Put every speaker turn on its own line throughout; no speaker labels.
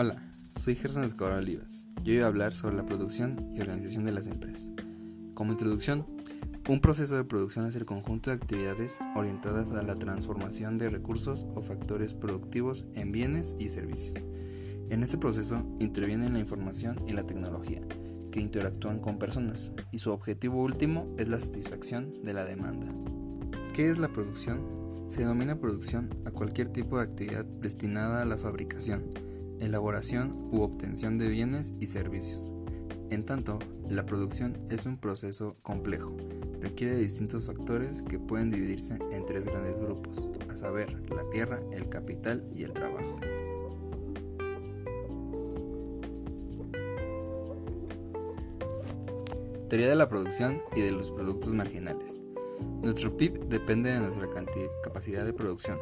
Hola, soy Gerson Escobar Olivas. Yo voy a hablar sobre la producción y organización de las empresas. Como introducción, un proceso de producción es el conjunto de actividades orientadas a la transformación de recursos o factores productivos en bienes y servicios. En este proceso intervienen la información y la tecnología, que interactúan con personas, y su objetivo último es la satisfacción de la demanda. ¿Qué es la producción? Se denomina producción a cualquier tipo de actividad destinada a la fabricación, elaboración u obtención de bienes y servicios. En tanto, la producción es un proceso complejo, requiere de distintos factores que pueden dividirse en tres grandes grupos, a saber, la tierra, el capital y el trabajo. Teoría de la producción y de los productos marginales. Nuestro PIB depende de nuestra capacidad de producción.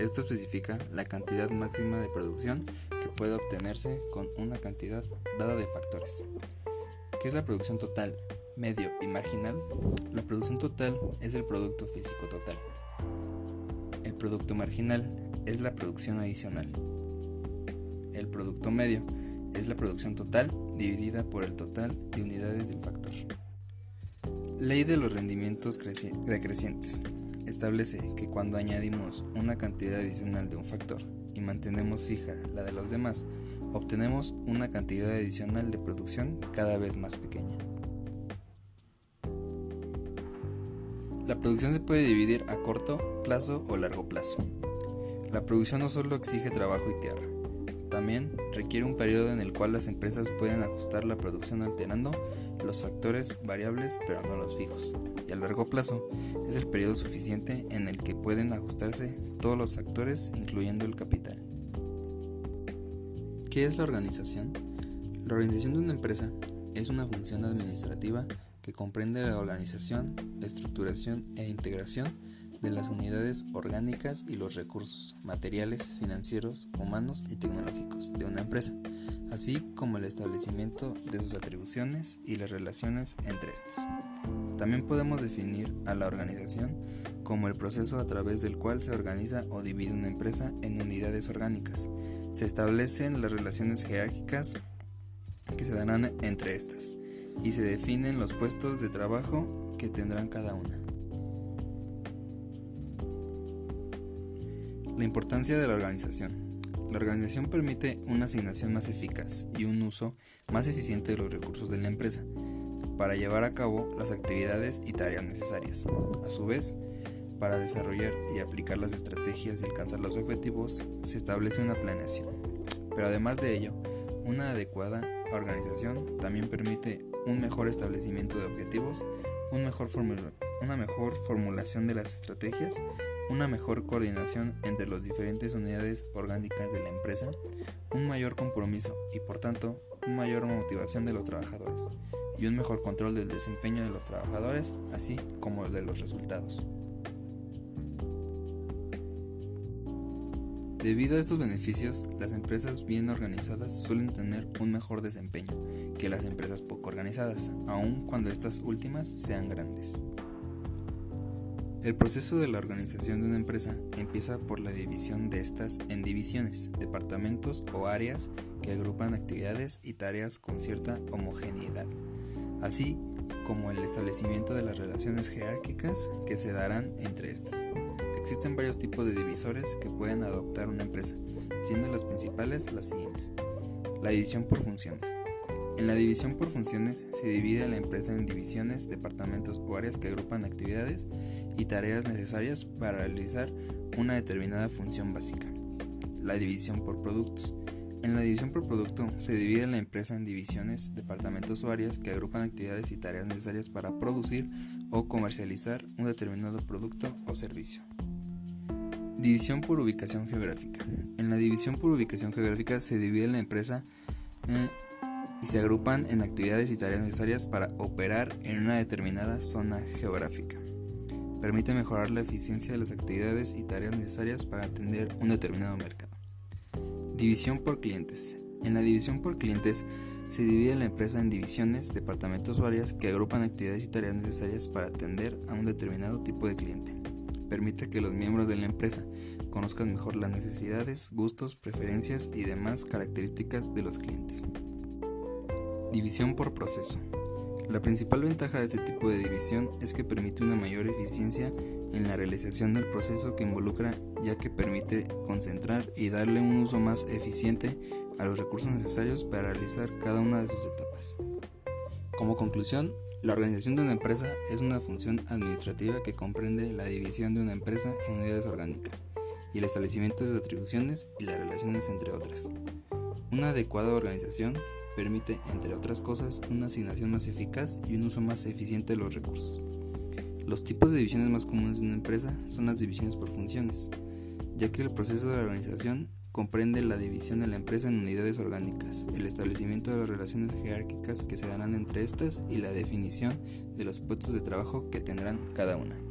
Esto especifica la cantidad máxima de producción que puede obtenerse con una cantidad dada de factores. ¿Qué es la producción total, medio y marginal? La producción total es el producto físico total. El producto marginal es la producción adicional. El producto medio es la producción total dividida por el total de unidades del factor. Ley de los rendimientos decrecientes. Establece que cuando añadimos una cantidad adicional de un factor y mantenemos fija la de los demás, obtenemos una cantidad adicional de producción cada vez más pequeña. La producción se puede dividir a corto plazo o largo plazo. La producción no solo exige trabajo y tierra, también requiere un periodo en el cual las empresas pueden ajustar la producción alterando los factores variables pero no los fijos. Y a largo plazo es el periodo suficiente en el que pueden ajustarse todos los factores incluyendo el capital. ¿Qué es la organización? La organización de una empresa es una función administrativa que comprende la organización, estructuración e integración de las unidades orgánicas y los recursos materiales, financieros, humanos y tecnológicos de una empresa, así como el establecimiento de sus atribuciones y las relaciones entre estos. También podemos definir a la organización como el proceso a través del cual se organiza o divide una empresa en unidades orgánicas. Se establecen las relaciones jerárquicas que se darán entre estas y se definen los puestos de trabajo que tendrán cada una. La importancia de la organización. La organización permite una asignación más eficaz y un uso más eficiente de los recursos de la empresa para llevar a cabo las actividades y tareas necesarias. A su vez, para desarrollar y aplicar las estrategias y alcanzar los objetivos, se establece una planeación. Pero además de ello, una adecuada organización también permite un mejor establecimiento de objetivos, una mejor formulación de las estrategias una mejor coordinación entre las diferentes unidades orgánicas de la empresa, un mayor compromiso y por tanto una mayor motivación de los trabajadores y un mejor control del desempeño de los trabajadores, así como de los resultados. Debido a estos beneficios, las empresas bien organizadas suelen tener un mejor desempeño que las empresas poco organizadas, aun cuando estas últimas sean grandes. El proceso de la organización de una empresa empieza por la división de estas en divisiones, departamentos o áreas que agrupan actividades y tareas con cierta homogeneidad, así como el establecimiento de las relaciones jerárquicas que se darán entre estas. Existen varios tipos de divisores que pueden adoptar una empresa, siendo las principales las siguientes. La división por funciones. En la división por funciones se divide la empresa en divisiones, departamentos o áreas que agrupan actividades y tareas necesarias para realizar una determinada función básica. La división por productos. En la división por producto se divide la empresa en divisiones, departamentos o áreas que agrupan actividades y tareas necesarias para producir o comercializar un determinado producto o servicio. División por ubicación geográfica. En la división por ubicación geográfica se divide la empresa eh, y se agrupan en actividades y tareas necesarias para operar en una determinada zona geográfica. Permite mejorar la eficiencia de las actividades y tareas necesarias para atender un determinado mercado. División por clientes. En la división por clientes se divide la empresa en divisiones, departamentos o que agrupan actividades y tareas necesarias para atender a un determinado tipo de cliente. Permite que los miembros de la empresa conozcan mejor las necesidades, gustos, preferencias y demás características de los clientes. División por proceso. La principal ventaja de este tipo de división es que permite una mayor eficiencia en la realización del proceso que involucra ya que permite concentrar y darle un uso más eficiente a los recursos necesarios para realizar cada una de sus etapas. Como conclusión, la organización de una empresa es una función administrativa que comprende la división de una empresa en unidades orgánicas y el establecimiento de sus atribuciones y las relaciones entre otras. Una adecuada organización permite, entre otras cosas, una asignación más eficaz y un uso más eficiente de los recursos. Los tipos de divisiones más comunes de una empresa son las divisiones por funciones, ya que el proceso de organización comprende la división de la empresa en unidades orgánicas, el establecimiento de las relaciones jerárquicas que se darán entre estas y la definición de los puestos de trabajo que tendrán cada una.